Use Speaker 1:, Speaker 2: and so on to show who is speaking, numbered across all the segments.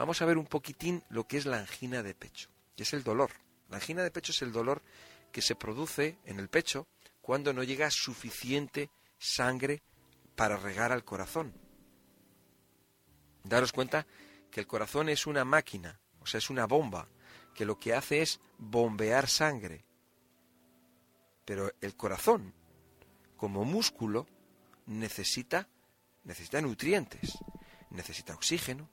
Speaker 1: vamos a ver un poquitín lo que es la angina de pecho, que es el dolor. La angina de pecho es el dolor que se produce en el pecho cuando no llega suficiente sangre para regar al corazón. Daros cuenta que el corazón es una máquina, o sea, es una bomba, que lo que hace es bombear sangre. Pero el corazón, como músculo, necesita, necesita nutrientes, necesita oxígeno,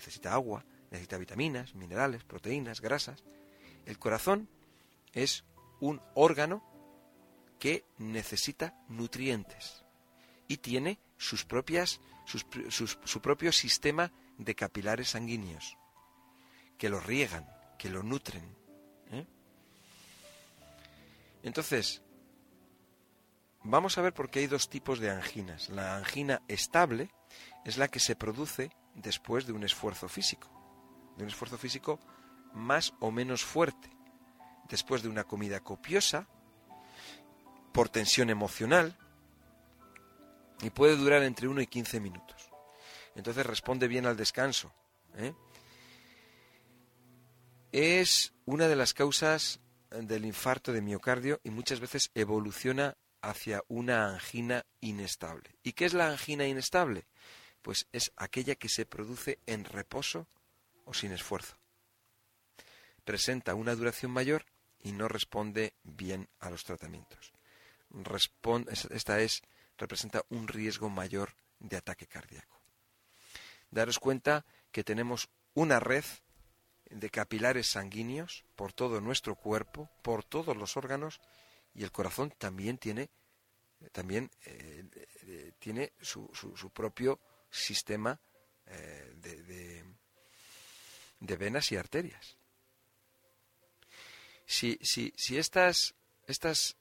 Speaker 1: necesita agua, necesita vitaminas, minerales, proteínas, grasas. El corazón es un órgano que necesita nutrientes y tiene sus propias, su propio sistema de capilares sanguíneos que lo riegan, que lo nutren. ¿eh? Entonces, vamos a ver por qué hay dos tipos de anginas. La angina estable es la que se produce después de un esfuerzo físico, de un esfuerzo físico más o menos fuerte, después de una comida copiosa, por tensión emocional, y puede durar entre 1 y 15 minutos. Entonces responde bien al descanso. ¿eh? es una de las causas del infarto de miocardio y muchas veces evoluciona hacia una angina inestable. ¿Y qué es la angina inestable? Pues es aquella que se produce en reposo o sin esfuerzo. Presenta una duración mayor y no responde bien a los tratamientos. esta es, representa un riesgo mayor de ataque cardíaco. Daros cuenta que tenemos una red de capilares sanguíneos por todo nuestro cuerpo, por todos los órganos, y el corazón también tiene, también, eh, eh, tiene su, su, propio sistema eh, de, de, venas y arterias. Si, si, si estas, estas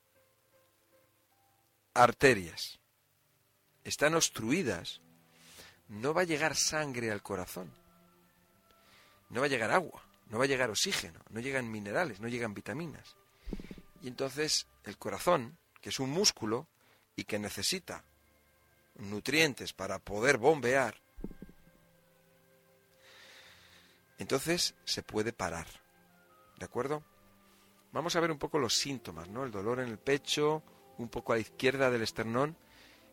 Speaker 1: arterias están obstruidas, no va a llegar sangre al corazón no va a llegar agua, no va a llegar oxígeno, no llegan minerales, no llegan vitaminas. Y entonces el corazón, que es un músculo y que necesita nutrientes para poder bombear, entonces se puede parar. ¿De acuerdo? Vamos a ver un poco los síntomas, ¿no? El dolor en el pecho, un poco a la izquierda del esternón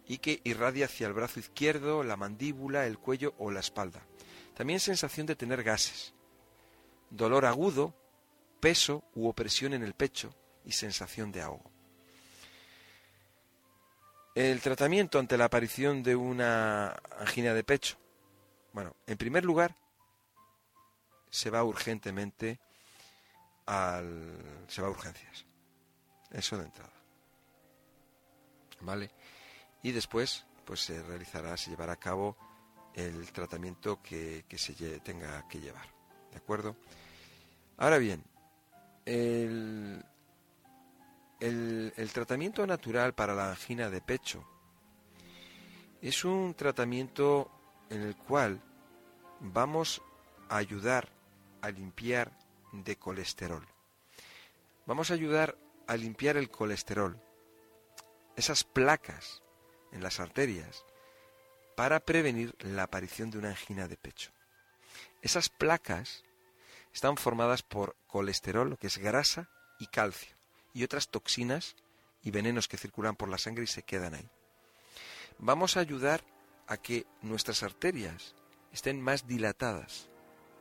Speaker 1: y que irradia hacia el brazo izquierdo, la mandíbula, el cuello o la espalda. También sensación de tener gases, dolor agudo, peso u opresión en el pecho y sensación de ahogo. El tratamiento ante la aparición de una angina de pecho. Bueno, en primer lugar, se va urgentemente al. se va a urgencias. Eso de entrada. ¿Vale? Y después, pues se realizará, se llevará a cabo el tratamiento que, se tenga que llevar. ¿De acuerdo? Ahora bien, el, el, tratamiento natural para la angina de pecho es un tratamiento en el cual vamos a ayudar a limpiar de colesterol. Vamos a ayudar a limpiar el colesterol, esas placas en las arterias para prevenir la aparición de una angina de pecho. Esas placas están formadas por colesterol, que es grasa, y calcio, y otras toxinas y venenos que circulan por la sangre y se quedan ahí. Vamos a ayudar a que nuestras arterias estén más dilatadas,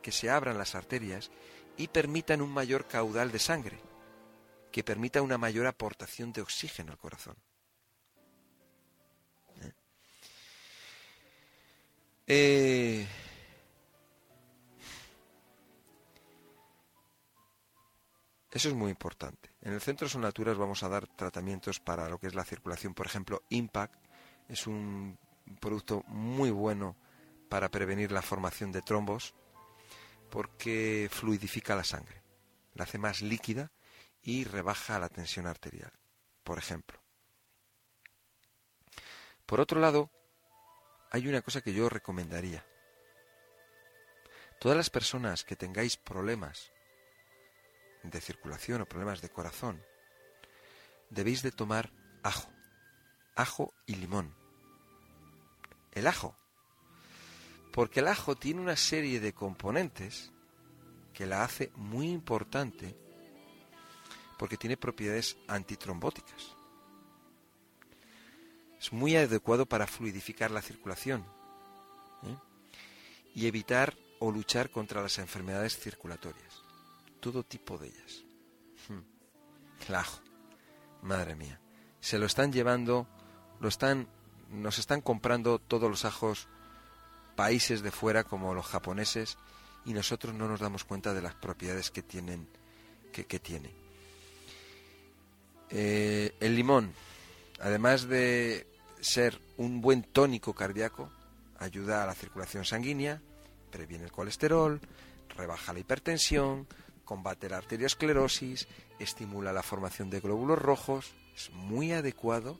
Speaker 1: que se abran las arterias y permitan un mayor caudal de sangre, que permita una mayor aportación de oxígeno al corazón. Eh, eso es muy importante. En el Centro Sonaturas vamos a dar tratamientos para lo que es la circulación. Por ejemplo, Impact es un producto muy bueno para prevenir la formación de trombos porque fluidifica la sangre, la hace más líquida y rebaja la tensión arterial, por ejemplo. Por otro lado, hay una cosa que yo recomendaría. Todas las personas que tengáis problemas de circulación o problemas de corazón, debéis de tomar ajo, ajo y limón. El ajo, Porque el ajo tiene una serie de componentes que la hace muy importante porque tiene propiedades antitrombóticas. Es muy adecuado para fluidificar la circulación ¿eh? y evitar o luchar contra las enfermedades circulatorias. Todo tipo de ellas. Hmm. El ajo. Madre mía. Se lo están llevando, lo están, nos están comprando todos los ajos países de fuera como los japoneses y nosotros no nos damos cuenta de las propiedades que tienen que, tiene. Eh, el limón, además de ser un buen tónico cardíaco, ayuda a la circulación sanguínea, previene el colesterol, rebaja la hipertensión, combate la arteriosclerosis, estimula la formación de glóbulos rojos, es muy adecuado,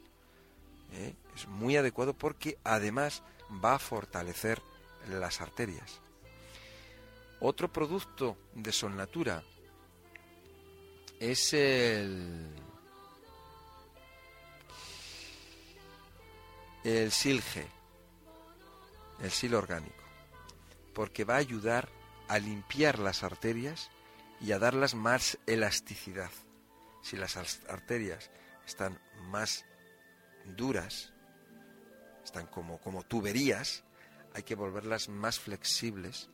Speaker 1: ¿eh? es muy adecuado porque además va a fortalecer las arterias. Otro producto de Solnatura es el el silge, el sil orgánico, porque va a ayudar a limpiar las arterias y a darlas más elasticidad. Si las arterias están más duras, están como, como tuberías, hay que volverlas más flexibles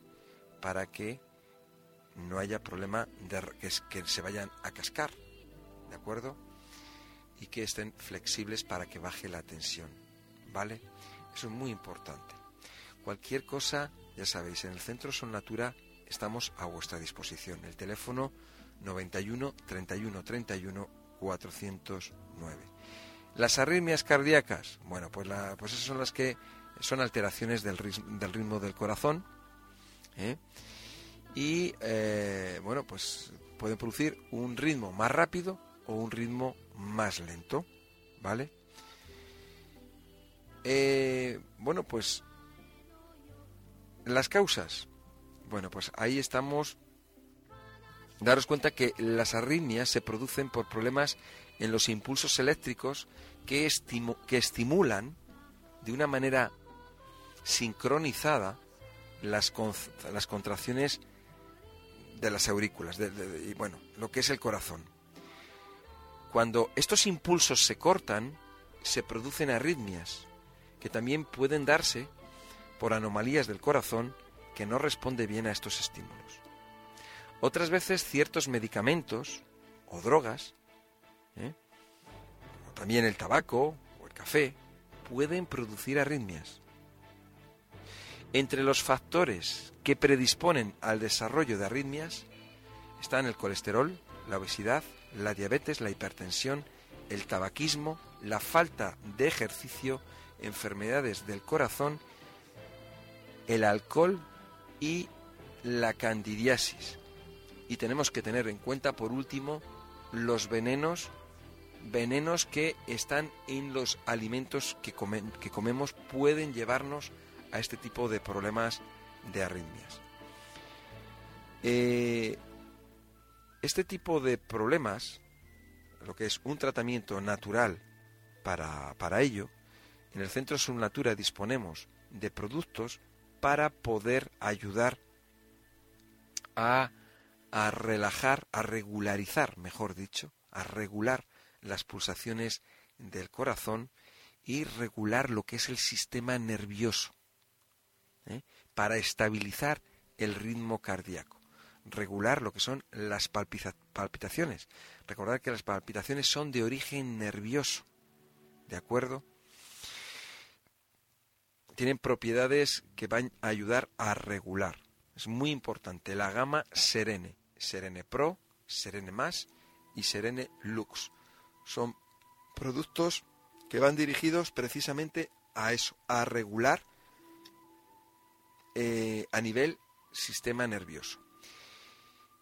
Speaker 1: para que no haya problema de que, que se vayan a cascar, ¿de acuerdo? Y que estén flexibles para que baje la tensión, ¿vale? Eso es muy importante. Cualquier cosa, ya sabéis, en el Centro Son Natura estamos a vuestra disposición. El teléfono 91 31 31 409. Las arritmias cardíacas, bueno, pues, la, pues esas son las que son alteraciones del, del ritmo del corazón. ¿eh? Y eh, bueno, pues pueden producir un ritmo más rápido o un ritmo más lento, ¿vale? Eh, bueno, pues las causas. Bueno, pues ahí estamos. Daros cuenta que las arritmias se producen por problemas en los impulsos eléctricos que, estimulan de una manera sincronizada las, las contracciones de las aurículas, y bueno, lo que es el corazón. Cuando estos impulsos se cortan, se producen arritmias, que también pueden darse por anomalías del corazón que no responde bien a estos estímulos. Otras veces ciertos medicamentos o drogas, ¿eh? también el tabaco o el café, pueden producir arritmias. Entre los factores que predisponen al desarrollo de arritmias están el colesterol, la obesidad, la diabetes, la hipertensión, el tabaquismo, la falta de ejercicio, enfermedades del corazón, el alcohol y la candidiasis. Y tenemos que tener en cuenta, por último, los venenos, venenos que están en los alimentos que, que comemos pueden llevarnos a este tipo de problemas de arritmias. Eh, este tipo de problemas, lo que es un tratamiento natural para, para ello, en el Centro Subnatura disponemos de productos para poder ayudar a, a relajar, a regularizar, mejor dicho, a regular las pulsaciones del corazón y regular lo que es el sistema nervioso. ¿eh? para estabilizar el ritmo cardíaco, regular lo que son las palpitaciones. Recordar que las palpitaciones son de origen nervioso, ¿de acuerdo? Tienen propiedades que van a ayudar a regular. Es muy importante la gama Serene, Serene Pro, Serene Más y Serene Lux. Son productos que van dirigidos precisamente a eso, a regular eh, a nivel sistema nervioso.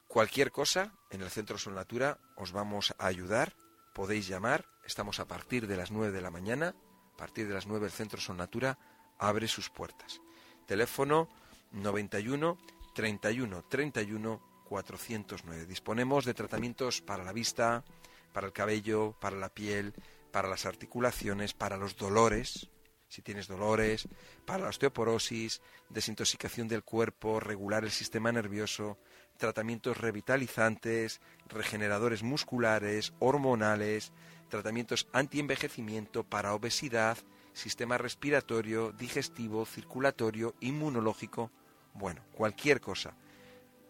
Speaker 1: Cualquier cosa, en el Centro Sol Natura os vamos a ayudar, podéis llamar, estamos a partir de las 9 de la mañana, a partir de las 9 el Centro Sol Natura abre sus puertas. Teléfono 91 31 31 409. Disponemos de tratamientos para la vista, para el cabello, para la piel, para las articulaciones, para los dolores, si tienes dolores, para la osteoporosis, desintoxicación del cuerpo, regular el sistema nervioso, tratamientos revitalizantes, regeneradores musculares, hormonales, tratamientos antienvejecimiento para obesidad, sistema respiratorio, digestivo, circulatorio, inmunológico, bueno, cualquier cosa.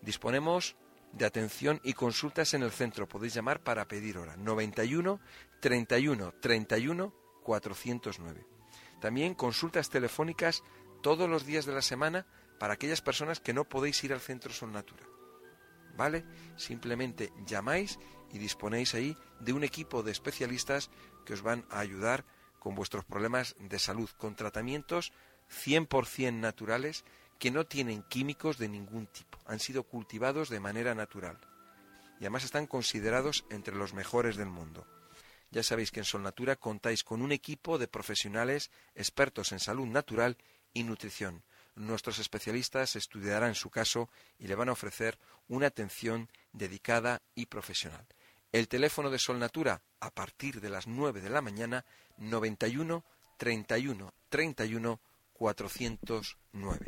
Speaker 1: Disponemos de atención y consultas en el centro. Podéis llamar para pedir hora. 91 31 31 409. También consultas telefónicas todos los días de la semana para aquellas personas que no podéis ir al centro Sol Natura. ¿Vale? Simplemente llamáis y disponéis ahí de un equipo de especialistas que os van a ayudar con vuestros problemas de salud, con tratamientos 100% naturales que no tienen químicos de ningún tipo, han sido cultivados de manera natural y además están considerados entre los mejores del mundo. Ya sabéis que en Solnatura contáis con un equipo de profesionales expertos en salud natural y nutrición. Nuestros especialistas estudiarán su caso y le van a ofrecer una atención dedicada y profesional. El teléfono de Solnatura a partir de las 9 de la mañana 91 31 31 409.